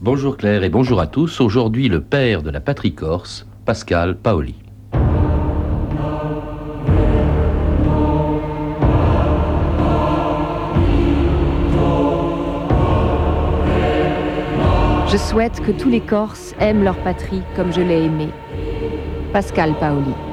Bonjour Claire et bonjour à tous. Aujourd'hui, le père de la patrie corse, Pascal Paoli. Je souhaite que tous les Corses aiment leur patrie comme je l'ai aimée. Pascal Paoli. «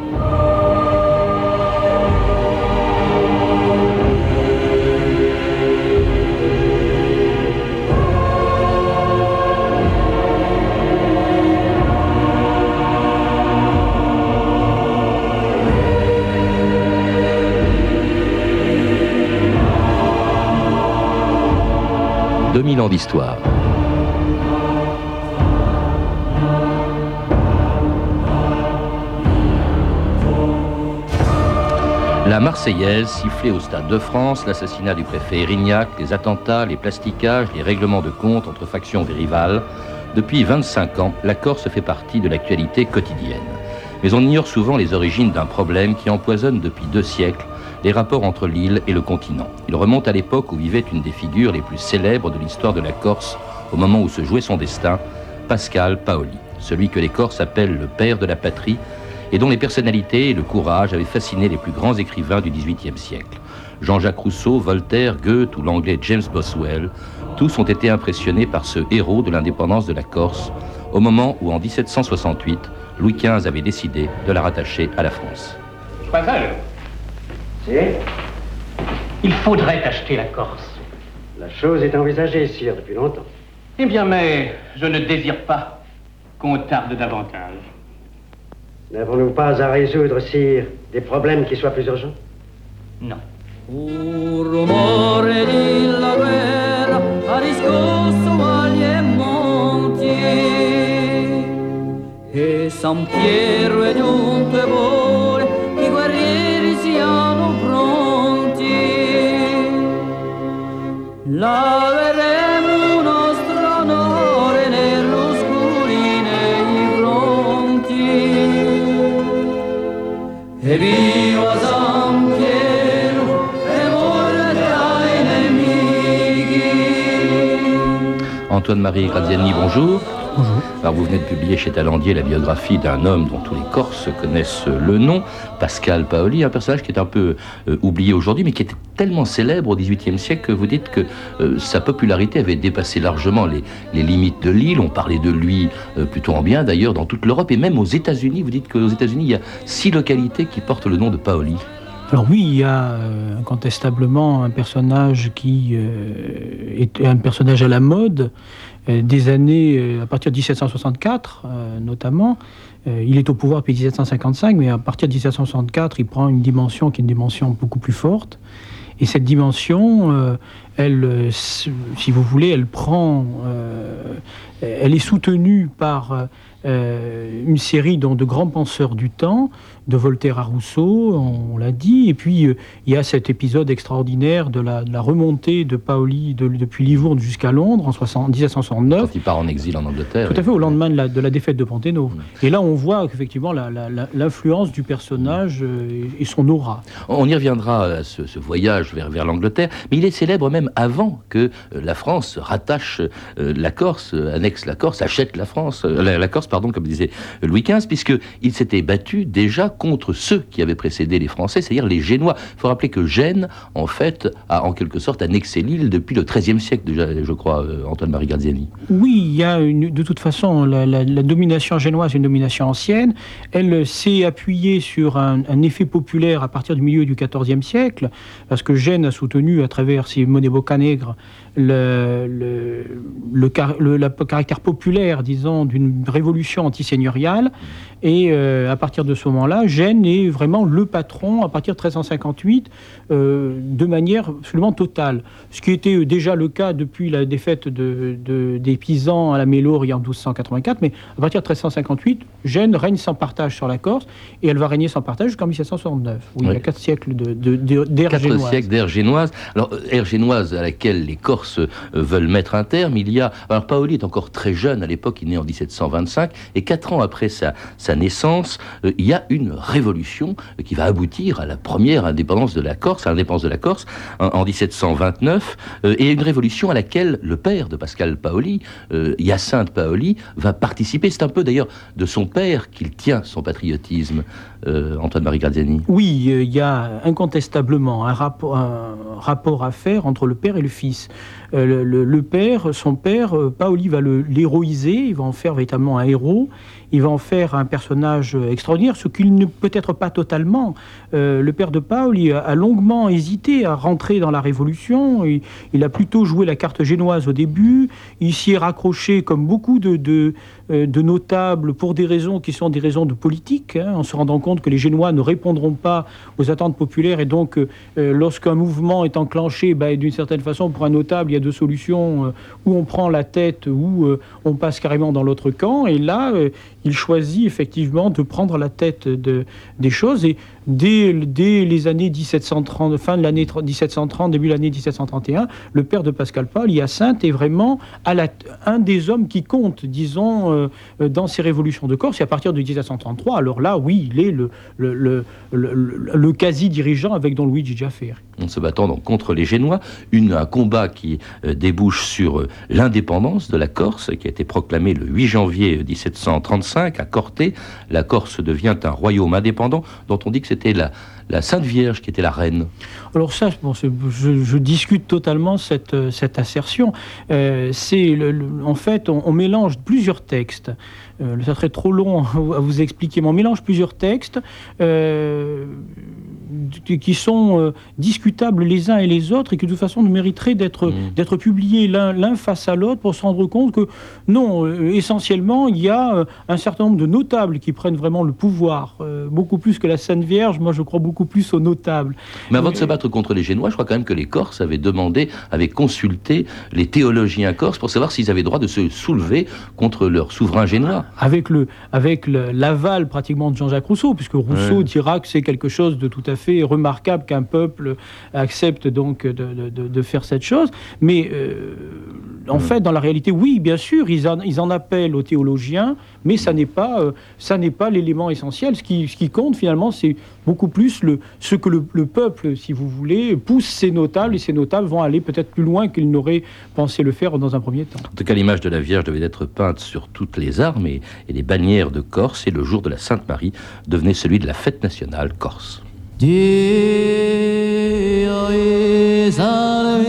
2000 ans d'histoire. La Marseillaise sifflait au Stade de France l'assassinat du préfet Erignac, les attentats, les plastiquages, les règlements de compte entre factions rivales. Depuis 25 ans, la Corse fait partie de l'actualité quotidienne. Mais on ignore souvent les origines d'un problème qui empoisonne depuis deux siècles les rapports entre l'île et le continent. Il remonte à l'époque où vivait une des figures les plus célèbres de l'histoire de la Corse, au moment où se jouait son destin, Pascal Paoli, celui que les Corses appellent le père de la patrie et dont les personnalités et le courage avaient fasciné les plus grands écrivains du XVIIIe siècle. Jean-Jacques Rousseau, Voltaire, Goethe ou l'anglais James Boswell, tous ont été impressionnés par ce héros de l'indépendance de la Corse, au moment où en 1768, Louis XV avait décidé de la rattacher à la France. Il faudrait acheter la Corse. La chose est envisagée, sire, depuis longtemps. Eh bien, mais je ne désire pas qu'on tarde davantage. N'avons-nous pas à résoudre, sire, des problèmes qui soient plus urgents? Non. E e San Piero è giunto e vuole Laveremo nostro onore nell'oscuri nei fronti. E viva Antoine-Marie Graziani, bonjour. Bonjour. Alors vous venez de publier chez Talandier la biographie d'un homme dont tous les Corses connaissent le nom, Pascal Paoli, un personnage qui est un peu euh, oublié aujourd'hui, mais qui était tellement célèbre au XVIIIe siècle que vous dites que euh, sa popularité avait dépassé largement les, les limites de l'île. On parlait de lui euh, plutôt en bien d'ailleurs dans toute l'Europe et même aux États-Unis. Vous dites qu'aux États-Unis, il y a six localités qui portent le nom de Paoli. Alors oui, il y a euh, incontestablement un personnage qui euh, est un personnage à la mode euh, des années, à partir de 1764 euh, notamment. Il est au pouvoir depuis 1755, mais à partir de 1764, il prend une dimension qui est une dimension beaucoup plus forte. Et cette dimension, elle, si vous voulez, elle prend, elle est soutenue par euh, une série donc, de grands penseurs du temps, de Voltaire à Rousseau, on, l'a dit, et puis euh, il y a cet épisode extraordinaire de la, de la remontée de Paoli de- depuis Livourne jusqu'à Londres en 60 1769. Quand il part en exil en Angleterre. Tout à fait, au lendemain de la, de la défaite de Panthéno. Mm. Et là, on voit effectivement l'influence du personnage euh, et, et son aura. On y reviendra à ce, ce voyage vers, vers l'Angleterre, mais il est célèbre même avant que la France rattache la Corse, annexe la Corse, achète la France, la, la Corse, pardon, comme disait Louis XV, puisqu'il s'était battu déjà contre ceux qui avaient précédé les Français, c'est-à-dire les Génois. Il faut rappeler que Gênes, en fait, a en quelque sorte annexé l'île depuis le XIIIe siècle déjà, je crois, euh, Antoine-Marie Graziani. Oui, il y a une, de toute façon la, la- la domination génoise est une domination ancienne. Elle s'est appuyée sur un, un effet populaire à partir du milieu du XIVe siècle, parce que Gênes a soutenu à travers ses monnaies bocanègres le, le, le le- caractère populaire, disons, d'une révolution antiseigneuriale. Et euh, à partir de ce moment-là, Gênes est vraiment le patron, à partir de 1358, euh, de manière absolument totale. Ce qui était déjà le cas depuis la défaite de, de- des Pisans à la Mélorie en 1284, mais à partir de 1358, Gênes règne sans partage sur la Corse, et elle va régner sans partage jusqu'en 1769, où il y a quatre siècles d'ère Quatre génoise. siècles d'ère génoise. Alors, euh, ère génoise à laquelle les Corses euh, veulent mettre un terme. Il y a. Alors, Paoli est encore très jeune à l'époque, il est né en 1725. 1805. Et quatre ans après sa, sa naissance, euh, il y a une révolution euh, qui va aboutir à la première indépendance de la Corse, à l'indépendance de la Corse en, en 1729, euh, et une révolution à laquelle le père de Pascal Paoli, Hyacinthe Paoli, va participer. C'est un peu d'ailleurs de son père qu'il tient son patriotisme, Antoine-Marie Graziani. Oui, il y a incontestablement un rapport, à faire entre le père et le fils. Le, le- père, son père, Paoli va l'héroïser, il va en faire véritablement un héros, Hérault il va en faire un personnage extraordinaire, ce qu'il ne peut être pas totalement. Euh, le père de Paoli a, longuement hésité à rentrer dans la Révolution, il, il a plutôt joué la carte génoise au début, il s'y est raccroché comme beaucoup de, de, euh, notables pour des raisons qui sont des raisons de politique, hein, en se rendant compte que les Génois ne répondront pas aux attentes populaires. Et donc euh, lorsqu'un mouvement est enclenché, bah, d'une certaine façon pour un notable il y a deux solutions, euh, ou on prend la tête ou on passe carrément dans l'autre camp. Et là il choisit effectivement de prendre la tête de, des choses et dès, dès les années 1730, fin de l'année 1730, début de l'année 1731, le père de Pascal Paul, Hyacinthe, est vraiment à la, un des hommes qui compte, disons, euh, euh, dans ces révolutions de Corse. Et à partir de 1733, alors là, oui, il est le, le, le, le- quasi-dirigeant avec Don Luigi Giaferi. en se battant donc contre les Génois, une, un combat qui euh, débouche sur l'indépendance de la Corse, qui a été proclamée le 8 janvier 1735 à Corté. La Corse devient un royaume indépendant dont on dit que c'était la, Sainte Vierge qui était la reine. Alors ça, je, discute totalement cette, assertion. Euh, en fait, on, on mélange plusieurs textes. Euh, ça serait trop long à vous expliquer, mais on mélange plusieurs textes euh, qui sont euh, discutables les uns et les autres et qui de toute façon mériteraient d'être Mm. d'être publiés l'un face à l'autre pour se rendre compte que non, euh, essentiellement, il y a euh, un certain nombre de notables qui prennent vraiment le pouvoir, euh, beaucoup plus que la Sainte Vierge. Moi, je crois beaucoup plus aux notables. Mais avant de se battre contre les Génois, je crois quand même que les Corses avaient demandé, avaient consulté les théologiens corses pour savoir s'ils avaient droit de se soulever contre leur souverain génois. avec le avec le- l'aval pratiquement de Jean-Jacques Rousseau, puisque Rousseau Ouais. dira que c'est quelque chose de tout à fait remarquable qu'un peuple accepte donc de, de- de- de faire cette chose. Mais euh, en fait, dans la réalité, oui, bien sûr, ils en, ils en appellent aux théologiens, mais ça n'est pas euh, ça n'est pas l'élément essentiel. Ce qui, ce qui compte finalement, c'est beaucoup plus le, ce que le, le peuple, si vous voulez, pousse ses notables, et ces notables vont aller peut-être plus loin qu'ils n'auraient pensé le faire dans un premier temps. En tout cas, l'image de la Vierge devait être peinte sur toutes les armes et, et les bannières de Corse, et le jour de la Sainte Marie devenait celui de la fête nationale corse. Dio is our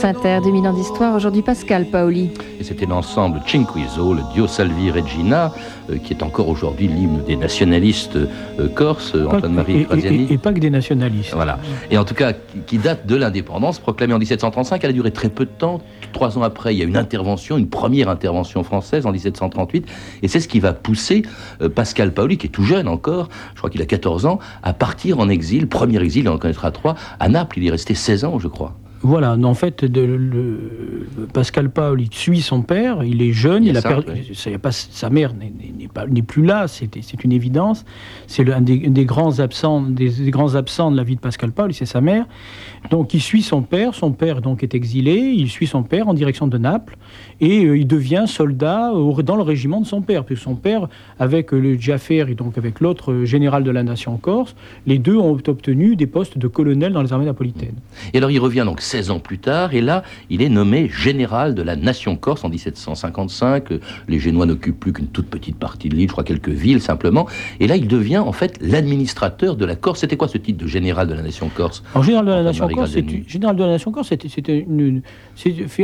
France Inter, 2000 ans d'histoire. Aujourd'hui, Pascal Paoli. Et c'était l'ensemble Cinquizzo, le Dio Salvi Regina, euh, qui est encore aujourd'hui l'hymne des nationalistes euh, corses, Antoine-Marie Graziani. Et, pas que des nationalistes. Voilà. Et en tout cas, qui, date de l'indépendance, proclamée en 1735. Elle a duré très peu de temps. Trois ans après, il y a une intervention, une première intervention française en 1738. Et c'est ce qui va pousser euh, Pascal Paoli, qui est tout jeune encore, je crois qu'il a 14 ans, à partir en exil, premier exil, on en connaîtra trois, à Naples. Il est resté 16 ans, je crois. Voilà, en fait, de, le, Pascal Paul, il suit son père, il est jeune, il, a perdu, pas, sa mère n'est plus là, c'est une évidence. C'est un des, des, grands absents, des, grands absents de la vie de Pascal Paul, c'est sa mère. Donc il suit son père, son père donc est exilé, il suit son père en direction de Naples et euh, il devient soldat dans le régiment de son père, puisque son père, avec le Jaffer et donc avec l'autre général de la nation corse, les deux ont obtenu des postes de colonel dans les armées napolitaines. Et alors il revient donc 16 ans plus tard, et là, il est nommé général de la nation corse en 1755. Les Génois n'occupent plus qu'une toute petite partie de l'île, je crois quelques villes simplement. Et là, il devient en fait l'administrateur de la Corse. C'était quoi ce titre de général de la nation corse En général de la nation corse, général de la nation corse, c'était une,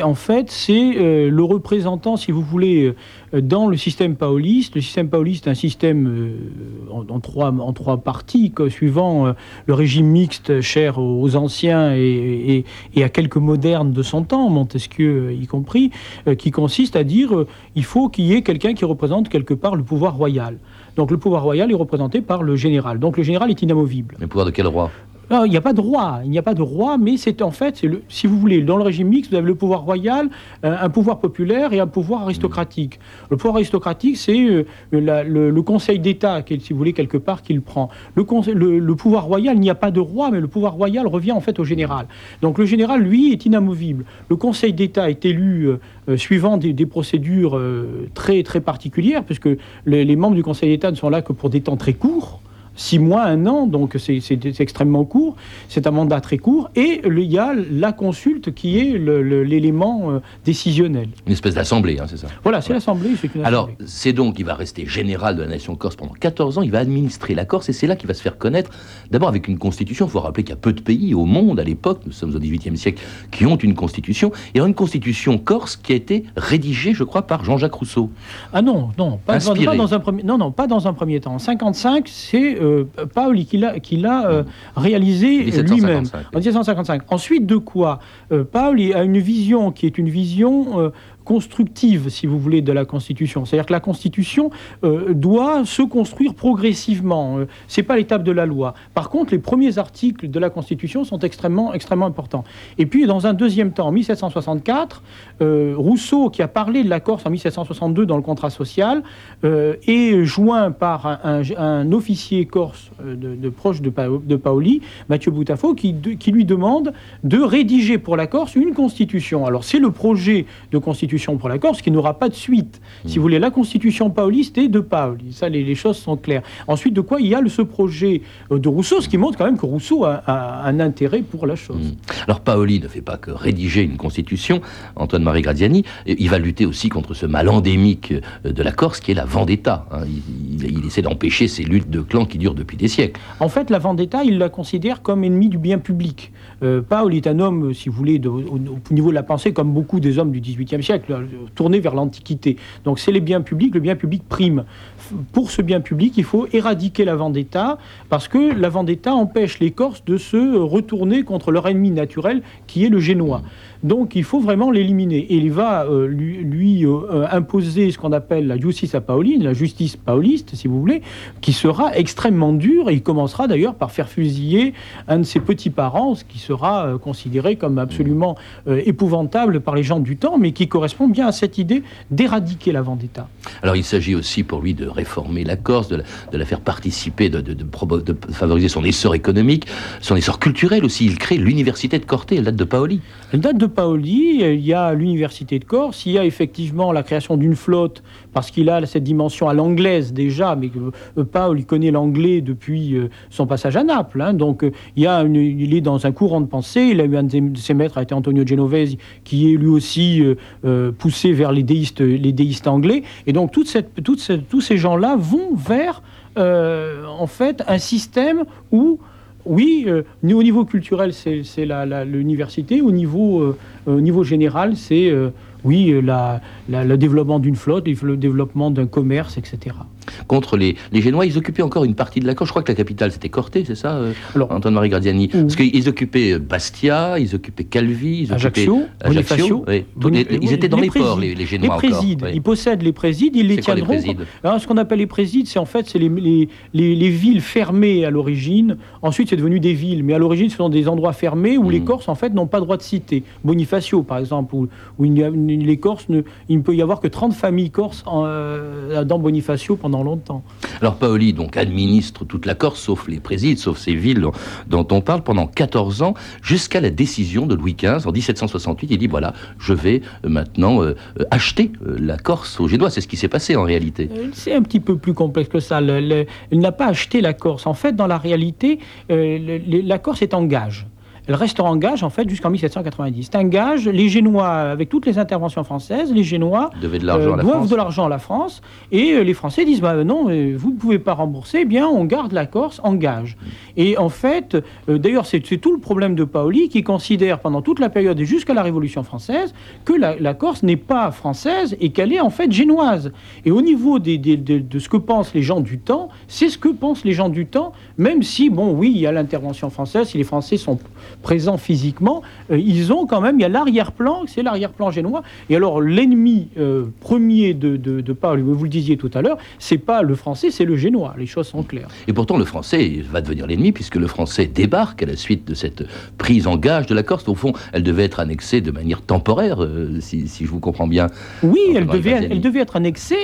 en fait, c'est euh, le représentant, si vous voulez, euh, dans le système paoliste. Le système paoliste est un système euh, en, trois, parties, suivant le régime mixte cher aux anciens et, et, à quelques modernes de son temps, Montesquieu y compris, qui consiste à dire il faut qu'il y ait quelqu'un qui représente quelque part le pouvoir royal. Donc le pouvoir royal est représenté par le général. Donc le général est inamovible. Le pouvoir de quel roi? Il n'y a pas de roi, il n'y a pas de roi, mais c'est en fait, le, si vous voulez, dans le régime mixte, vous avez le pouvoir royal, euh, un pouvoir populaire et un pouvoir aristocratique. Le pouvoir aristocratique, c'est euh, le, Conseil d'État, si vous voulez, quelque part, qu'il prend. Le, le, pouvoir royal, il n'y a pas de roi, mais le pouvoir royal revient en fait au général. Donc le général, lui, est inamovible. Le Conseil d'État est élu euh, suivant des, procédures très, très particulières, puisque les, les membres du Conseil d'État ne sont là que pour des temps très courts six mois, un an, donc c'est extrêmement court. C'est un mandat très court. Et il y a la consulte qui est l'élément euh, décisionnel. Une espèce d'assemblée, hein, c'est ça Voilà, c'est l'assemblée. Alors, c'est donc, il va rester général de la nation corse pendant 14 ans, il va administrer la Corse, et c'est là qu'il va se faire connaître, d'abord avec une constitution. Il faut rappeler qu'il y a peu de pays au monde à l'époque, nous sommes au XVIIIe siècle, qui ont une constitution. Et une constitution corse qui a été rédigée, je crois, par Jean-Jacques Rousseau. Ah non, non, pas, dans un premier, non, non, pas dans un premier temps. En 55, c'est euh, Paoli qui l'a euh, réalisé lui-même en 1755. Ensuite de quoi euh, Paoli a une vision qui est une vision euh, constructive, si vous voulez, de la Constitution. C'est-à-dire que la Constitution euh, doit se construire progressivement. Euh, c'est pas l'étape de la loi. Par contre, les premiers articles de la Constitution sont extrêmement, extrêmement importants. Et puis, dans un deuxième temps, en 1764, euh, Rousseau, qui a parlé de la Corse en 1762 dans le contrat social, est joint par un, officier corse de, proche de, de, Paoli, Mathieu Boutafo, qui lui demande de rédiger pour la Corse une constitution. Alors, c'est le projet de constitution pour la Corse qui n'aura pas de suite. Si vous voulez, la constitution pauliste est de Paoli. Ça, les, choses sont claires. Ensuite, de quoi il y a ce projet euh, de Rousseau, ce qui montre quand même que Rousseau a, un intérêt pour la chose. Hmm. Alors, Paoli ne fait pas que rédiger une constitution, Antoine-Marie Graziani, il va lutter aussi contre ce mal endémique euh, de la Corse qui est la vendetta. Hein. Il, essaie d'empêcher ces luttes de clans qui durent depuis des siècles. En fait, la vendetta, il la considère comme ennemie du bien public. Euh, un homme, si vous voulez, au, au, niveau de la pensée, comme beaucoup des hommes du XVIIIe siècle tourné vers l'Antiquité. Donc c'est les biens publics, le bien public prime. Pour ce bien public, il faut éradiquer la vendetta, parce que la vendetta empêche les Corses de se retourner contre leur ennemi naturel, qui est le Génois. Donc il faut vraiment l'éliminer. Et il va euh, lui, euh, imposer ce qu'on appelle la justice paoline, la justice paoliste, si vous voulez, qui sera extrêmement dure. Et il commencera d'ailleurs par faire fusiller un de ses petits-parents, ce qui sera euh, considéré comme absolument épouvantable par les gens du temps, mais qui correspond bien à cette idée d'éradiquer la vendetta. Alors il s'agit aussi pour lui de réformer la Corse, de la, faire participer, de, de, favoriser son essor économique, son essor culturel aussi. Il crée l'université de Corté, elle date de Paoli. Elle date de Paoli, il y a l'université de Corse, il y a effectivement la création d'une flotte, parce qu'il a cette dimension à l'anglaise déjà, mais euh, Paoli connaît l'anglais depuis euh, son passage à Naples. Hein. donc euh, il, y a il est dans un courant de pensée, il a eu un de ses maîtres, a été Antonio Genovese, qui est lui aussi poussé vers les déistes, les déistes anglais. Et donc toute cette, toute cette, tous gens-là vont vers en fait un système où oui, euh, au niveau culturel, c'est l'université. Au niveau, euh, au niveau général, c'est oui, le développement d'une flotte, le développement d'un commerce, etc contre les, les, Génois. Ils occupaient encore une partie de la Corse. Je crois que la capitale, c'était Corté, c'est ça, euh, Antoine-Marie Gradiani Parce qu'ils occupaient euh, Bastia, ils occupaient Calvi, ils Ajaccio, Ajaccio. ils étaient dans les, ports, les, les, Génois les présides. Ils possèdent les présides, ils les tiendront. Alors, ce qu'on appelle les présides, c'est en fait c'est les, les, villes fermées à l'origine. Ensuite, c'est devenu des villes, mais à l'origine, ce sont des endroits fermés où les hmm. Corses, en fait, n'ont pas droit de citer. Bonifacio, par exemple, où, où il, les Corses, ne, il ne peut y avoir que 30 familles corses euh, dans Bonifacio pendant longtemps. Alors Paoli donc administre toute la Corse, sauf les présides, sauf ces villes dont on parle pendant 14 ans, jusqu'à la décision de Louis XV en 1768. Il dit voilà, je vais euh, maintenant euh, acheter euh, la Corse aux Génois. C'est ce qui s'est passé en réalité. C'est un petit peu plus complexe que ça. il n'a pas acheté la Corse. En fait, dans la réalité, la Corse est en gage. Elle reste en gage, en fait, jusqu'en 1790. C'est un gage. Les Génois, avec toutes les interventions françaises, les Génois de euh, doivent de l'argent à la France. Et euh, les Français disent bah, non, vous ne pouvez pas rembourser, eh bien, on garde la Corse en gage. Et en fait, euh, d'ailleurs, c'est tout le problème de Paoli qui considère pendant toute la période et jusqu'à la Révolution française que la, Corse n'est pas française et qu'elle est en fait génoise. Et au niveau des, de ce que pensent les gens du temps, c'est ce que pensent les gens du temps, même si, bon, oui, il y a l'intervention française, si les Français sont présents physiquement, euh, ils ont quand même, il y a l'arrière-plan, c'est l'arrière-plan génois. Et alors l'ennemi euh, premier de, de, de Paul, vous le disiez tout à l'heure, c'est pas le français, c'est le génois. Les choses sont claires. Et pourtant le français va devenir l'ennemi puisque le français débarque à la suite de cette prise en gage de la Corse. Au fond, elle devait être annexée de manière temporaire, euh, si, si, je vous comprends bien. Oui, elle devait, elle devait être annexée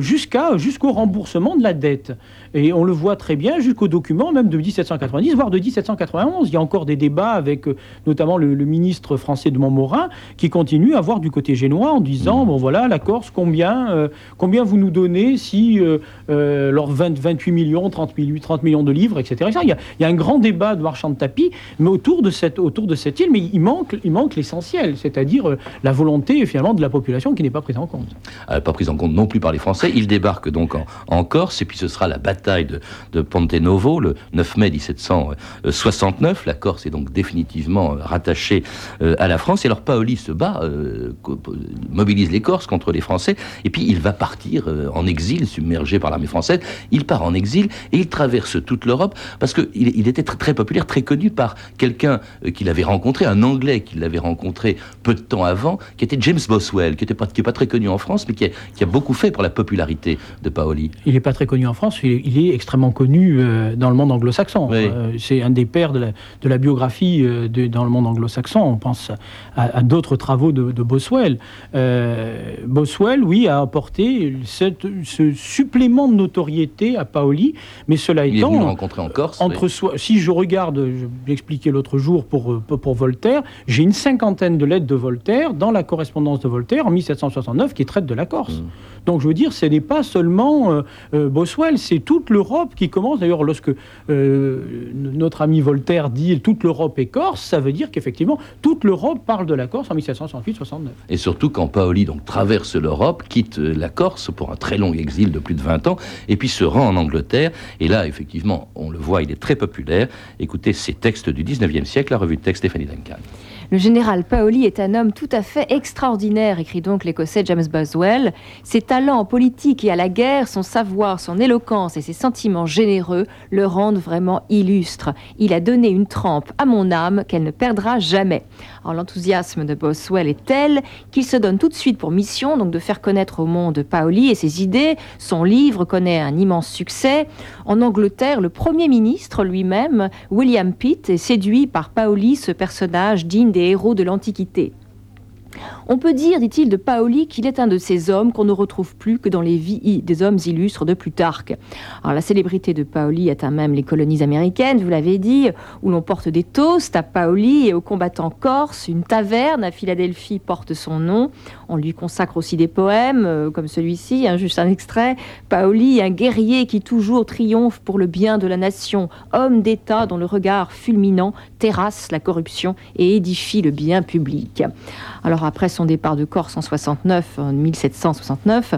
jusqu'à jusqu'au remboursement de la dette. Et on le voit très bien jusqu'au document même de 1790, voire de 1791. Il y a encore des débats avec euh, notamment le, ministre français de Montmorin qui continue à voir du côté génois en disant, mmh. bon voilà, la Corse, combien, euh, combien vous nous donnez si euh, leurs 28 millions, 30, 30 millions de livres, etc. Il y, a, il y, a, un grand débat de marchand de tapis mais autour, de cette, autour de cette île, mais il manque, il manque l'essentiel, c'est-à-dire la volonté finalement de la population qui n'est pas prise en compte. pas prise en compte non plus par les Français. Ils débarquent donc en, en Corse et puis ce sera la bataille de, de Ponte Novo le 9 mai 1769. La Corse est donc définitivement rattachée euh, à la France. Et alors Paoli se bat, euh, mobilise les Corses contre les Français, et puis il va partir euh, en exil, submergé par l'armée française. Il part en exil et il traverse toute l'Europe parce qu'il il était très, populaire, très connu par quelqu'un qu'il avait rencontré, un Anglais qu'il l'avait rencontré peu de temps avant, qui était James Boswell, qui n'est pas, pas très connu en France, mais qui a, beaucoup fait pour la popularité de Paoli. Il n'est pas très connu en France, il, il est extrêmement connu euh, dans le monde anglo-saxon. Euh, c'est un des pères de la, de la biographie euh, dans le monde anglo-saxon. On pense à, d'autres travaux de, Boswell. Boswell, oui, a apporté cette, ce supplément de notoriété à Paoli, mais cela il étant... Est venu rencontrer en Corse. Entre soi, si je regarde, je l'expliquais l'autre jour pour, pour Voltaire, j'ai une cinquantaine de lettres de Voltaire dans la correspondance de Voltaire en 1769 qui traite de la Corse. Mmh. Donc je veux dire, ce n'est pas seulement Boswell, c'est toute l'Europe qui commence. D'ailleurs, lorsque euh, notre ami Voltaire dit toute l'Europe est corse, ça veut dire qu'effectivement, toute l'Europe parle de la Corse en 1768-69. Et surtout quand Paoli donc, traverse l'Europe, quitte la Corse pour un très long exil de plus de 20 ans, et puis se rend en Angleterre. Et là, effectivement, on le voit, il est très populaire. Écoutez ces textes du 19e siècle, la revue de texte Stéphanie Duncan. Le général Paoli est un homme tout à fait extraordinaire, écrit donc l'écossais James Boswell. Ses talents en politique et à la guerre, son savoir, son éloquence et ses sentiments généreux le rendent vraiment illustre. Il a donné une trempe à mon âme qu'elle ne perdra jamais. l'enthousiasme de Boswell est tel qu'il se donne tout de suite pour mission donc de faire connaître au monde Paoli et ses idées. Son livre connaît un immense succès. En Angleterre, le Premier ministre lui-même, William Pitt, est séduit par Paoli, ce personnage digne des héros de l'Antiquité. On peut dire, dit-il de Paoli, qu'il est un de ces hommes qu'on ne retrouve plus que dans les vies des hommes illustres de Plutarque. Alors la célébrité de Paoli atteint même les colonies américaines, vous l'avez dit, où l'on porte des toasts à Paoli et aux combattants corses. Une taverne à Philadelphie porte son nom. On lui consacre aussi des poèmes, euh, comme celui-ci, hein, juste un extrait. Paoli, un guerrier qui toujours triomphe pour le bien de la nation, homme d'État dont le regard fulminant terrasse la corruption et édifie le bien public. Alors après son départ de Corse en 69, en 1769,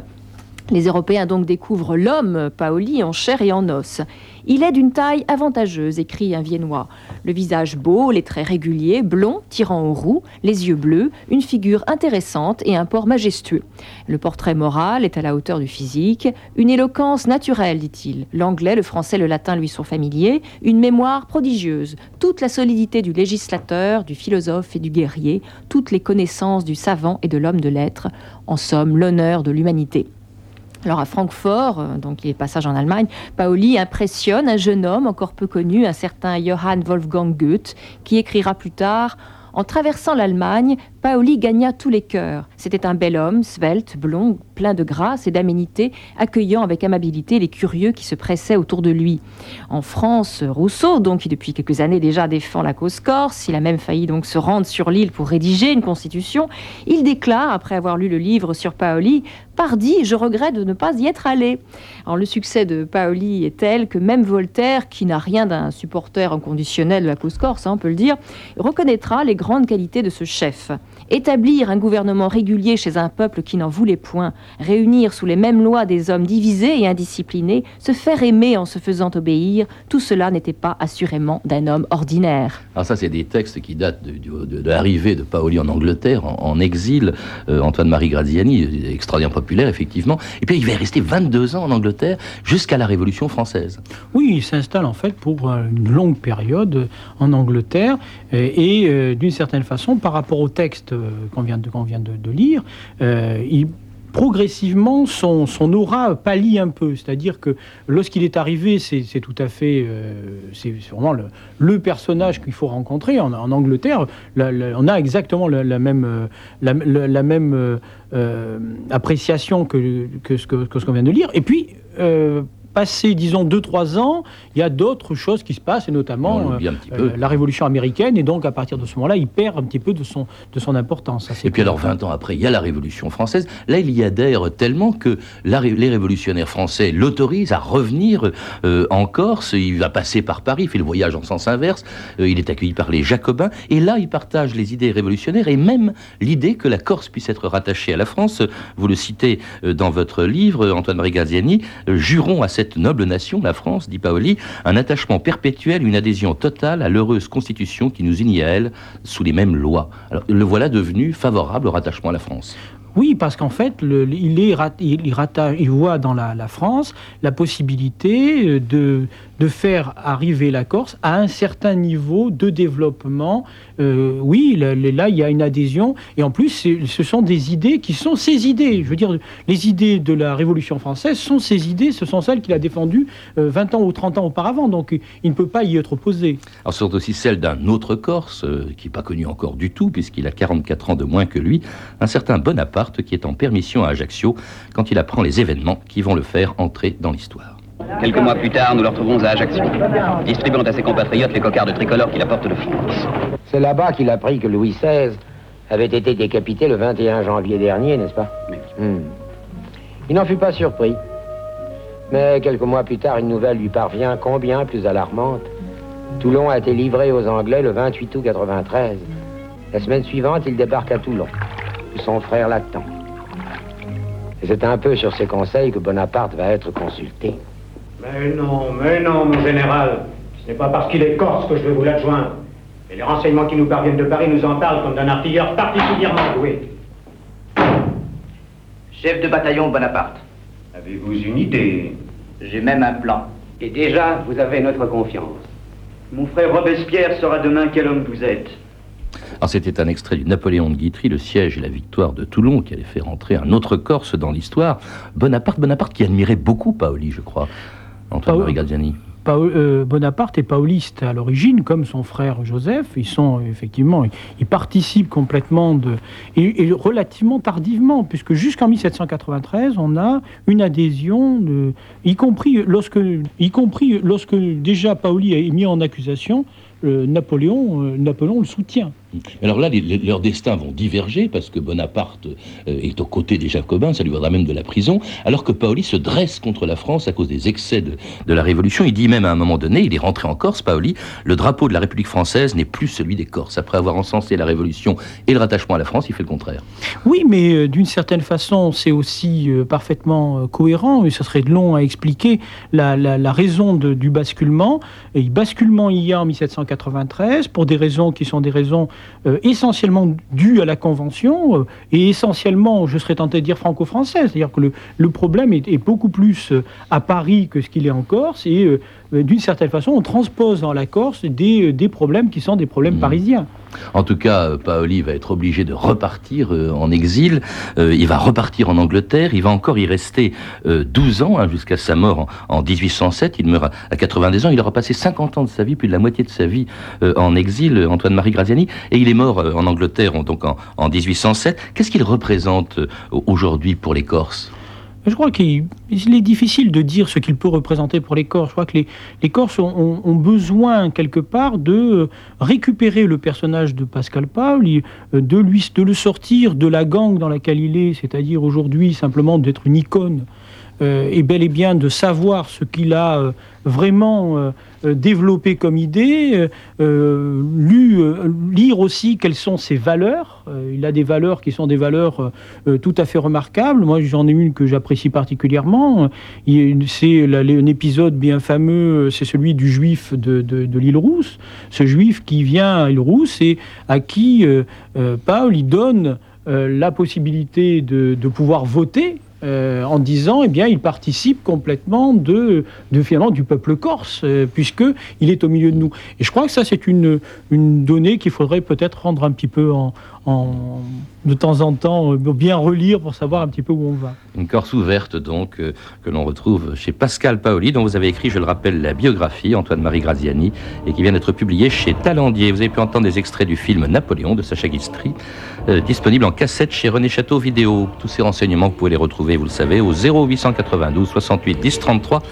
Les Européens donc découvrent l'homme, Paoli, en chair et en os. Il est d'une taille avantageuse, écrit un Viennois. Le visage beau, les traits réguliers, blond, tirant au roux, les yeux bleus, une figure intéressante et un port majestueux. Le portrait moral est à la hauteur du physique, une éloquence naturelle, dit-il. L'anglais, le français, le latin lui sont familiers, une mémoire prodigieuse, toute la solidité du législateur, du philosophe et du guerrier, toutes les connaissances du savant et de l'homme de lettres, en somme l'honneur de l'humanité. Alors à Francfort, euh, donc il est passage en Allemagne, Paoli impressionne un jeune homme encore peu connu, un certain Johann Wolfgang Goethe, qui écrira plus tard en traversant l'Allemagne, Paoli gagna tous les cœurs. C'était un bel homme, svelte, blond, plein de grâce et d'aménité, accueillant avec amabilité les curieux qui se pressaient autour de lui. En France, Rousseau, donc qui depuis quelques années déjà défend la cause corse, il a même failli donc se rendre sur l'île pour rédiger une constitution, il déclare, après avoir lu le livre sur Paoli, Pardi, je regrette de ne pas y être allé. Le succès de Paoli est tel que même Voltaire, qui n'a rien d'un supporter inconditionnel de la cause corse, hein, on peut le dire, reconnaîtra les grandes qualités de ce chef. Établir un gouvernement régulier chez un peuple qui n'en voulait point, réunir sous les mêmes lois des hommes divisés et indisciplinés, se faire aimer en se faisant obéir, tout cela n'était pas assurément d'un homme ordinaire. Alors ça, c'est des textes qui datent de, de, de l'arrivée de Paoli en Angleterre, en, en exil. Euh, Antoine-Marie Graziani, extraordinaire populaire, effectivement. Et puis il va rester 22 ans en Angleterre jusqu'à la Révolution française. Oui, il s'installe en fait pour euh, une longue période en Angleterre et, et euh, d'une certaine façon, par rapport au texte euh, qu'on vient, de, qu'on vient de, lire, euh, il progressivement, son, son aura pâlit un peu. C'est-à-dire que lorsqu'il est arrivé, c'est tout à fait. euh, c'est vraiment le, le personnage qu'il faut rencontrer. En, Angleterre, on a exactement la, même, la, même appréciation que, que ce que, que ce qu'on vient de lire. Et puis. euh, Passé, disons, 2-3 ans, il y a d'autres choses qui se passent, et notamment euh, peu. la Révolution américaine, et donc à partir de ce moment-là, il perd un petit peu de son, de son importance. Ça, Et puis alors 20 ans après, il y a la Révolution française. Là, il y adhère tellement que la les révolutionnaires français l'autorisent à revenir euh, en Corse. Il va passer par Paris, il fait le voyage en sens inverse. Euh, il est accueilli par les Jacobins. Et là, il partage les idées révolutionnaires et même l'idée que la Corse puisse être rattachée à la France. Vous le citez euh, dans votre livre, Antoine-Marie Gaziani. Euh, Jurons à cette noble nation, la France, dit Paoli, un attachement perpétuel, une adhésion totale à l'heureuse constitution qui nous unit à elle sous les mêmes lois. Le voilà devenu favorable au rattachement à la France. Oui, parce qu'en fait, il, voit dans la, la France la possibilité euh, de, de faire arriver la Corse à un certain niveau de développement. Euh, oui, là, il y a une adhésion. Et en plus, ce sont des idées qui sont ses idées. Je veux dire, les idées de la Révolution française sont ses idées, ce sont celles qu'il a défendues euh, 20 ans ou 30 ans auparavant. Donc, il ne peut pas y être opposé. Alors, sont aussi celles d'un autre Corse, euh, qui n'est pas connu encore du tout, puisqu'il a 44 ans de moins que lui, un certain Bonaparte, qui est en permission à Ajaccio quand il apprend les événements qui vont le faire entrer dans l'histoire. Quelques mois plus tard, nous le retrouvons à Ajaccio, distribuant à ses compatriotes les cocardes tricolores qu'il apporte de France. C'est là-bas qu'il a appris que Louis XVI avait été décapité le 21 janvier dernier, n'est-ce pas? Hmm. Il n'en fut pas surpris. Mais quelques mois plus tard, une nouvelle lui parvient combien plus alarmante. Toulon a été livré aux Anglais le 28 août 93. La semaine suivante, il débarque à Toulon, où son frère l'attend. Et c'est un peu sur ses conseils que Bonaparte va être consulté. Mais non, mais non, mon général. Ce n'est pas parce qu'il est corse que je vais vous l'adjoindre. Et les renseignements qui nous parviennent de Paris nous en parlent comme d'un artilleur particulièrement doué. Chef de bataillon Bonaparte, Avez-vous une idée? J'ai même un plan. Et déjà, vous avez notre confiance. Mon frère Robespierre saura demain quel homme vous êtes. Alors, c'était un extrait du Napoléon de Guitry, le siège et la victoire de Toulon, qui allait faire entrer un autre Corse dans l'histoire. Bonaparte, Bonaparte qui admirait beaucoup Paoli, je crois. Antoine-Marie. Graziani. Euh, Bonaparte est paoliste à l'origine, comme son frère Joseph. Ils sont euh, effectivement, ils, ils participent complètement de et, et relativement tardivement, puisque jusqu'en 1793, on a une adhésion, de, y compris lorsque, y compris lorsque déjà Paoli est mis en accusation. Napoléon, Napoléon le soutient. Alors là, leurs destins vont diverger parce que Bonaparte est aux côtés des Jacobins, ça lui vaudra même de la prison, alors que Paoli se dresse contre la France à cause des excès de, la Révolution. Il dit même à un moment donné, il est rentré en Corse, Paoli, le drapeau de la République française n'est plus celui des Corses. Après avoir encensé la Révolution et le rattachement à la France, il fait le contraire. Oui, mais euh, d'une certaine façon, c'est aussi euh, parfaitement euh, cohérent, et ce serait long à expliquer la, raison du basculement. Et basculement il y a en 1793 pour des raisons qui sont des raisons euh, essentiellement dues à la Convention euh, et essentiellement, je serais tenté de dire franco-française. C'est-à-dire que le, problème est, beaucoup plus à Paris que ce qu'il est en Corse euh, d'une certaine façon, on transpose dans la Corse des, des problèmes qui sont des problèmes mmh. parisiens. En tout cas, Paoli va être obligé de repartir euh, en exil. Euh, il va repartir en Angleterre. Il va encore y rester euh, 12 ans, hein, jusqu'à sa mort en, en, 1807. Il meurt à 82 ans. Il aura passé 50 ans de sa vie, plus de la moitié de sa vie euh, en exil, Antoine-Marie Graziani. Et il est mort euh, en Angleterre donc en, en 1807. Qu'est-ce qu'il représente euh, aujourd'hui pour les Corses? Je crois qu'il est difficile de dire ce qu'il peut représenter pour les Corses. Je crois que les, Corses ont, besoin, quelque part, de récupérer le personnage de Pascal Paul, de, lui, de le sortir de la gangue dans laquelle il est, c'est-à-dire aujourd'hui simplement d'être une icône, euh, et bel et bien de savoir ce qu'il a euh, vraiment euh, développé comme idée, lire aussi quelles sont ses valeurs. il a des valeurs qui sont des valeurs tout à fait remarquables. Moi, j'en ai une que j'apprécie particulièrement. C'est un épisode bien fameux, c'est celui du juif de, l'île Rousse. Ce juif qui vient à l'île Rousse et à qui Paul il donne la possibilité de pouvoir voter euh, en disant, eh bien, il participe complètement de, finalement du peuple corse, euh, puisque il est au milieu de nous. Et je crois que ça, c'est une, une donnée qu'il faudrait peut-être rendre un petit peu en, de temps en temps, euh, bien relire pour savoir un petit peu où on va. Une Corse ouverte, donc, euh, que l'on retrouve chez Pascal Paoli, dont vous avez écrit, je le rappelle, la biographie, Antoine-Marie Graziani, et qui vient d'être publiée chez Talendier. Vous avez pu entendre des extraits du film Napoléon de Sacha Guistry, euh, disponible en cassette chez René Château Vidéo. Tous ces renseignements, vous pouvez les retrouver, vous le savez, au 0892 68 10 33,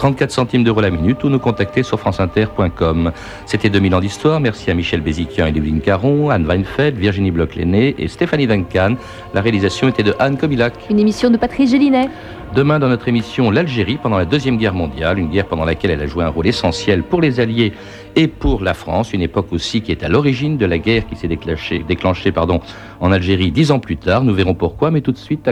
34 centimes d'euros la minute, ou nous contacter sur franceinter.com. C'était 2000 ans d'histoire. Merci à Michel Béziquian et Ludwig Caron, Anne Weinfeld, Virginie Bloch-Lenné et Stéphanie Duncan. La réalisation était de Anne Kobilac. Une émission de Patrice Gélinet. Demain, dans notre émission, l'Algérie pendant la Deuxième Guerre mondiale, une guerre pendant laquelle elle a joué un rôle essentiel pour les Alliés et pour la France, une époque aussi qui est à l'origine de la guerre qui s'est déclenchée, déclenchée pardon, en Algérie dix ans plus tard. Nous verrons pourquoi, mais tout de suite,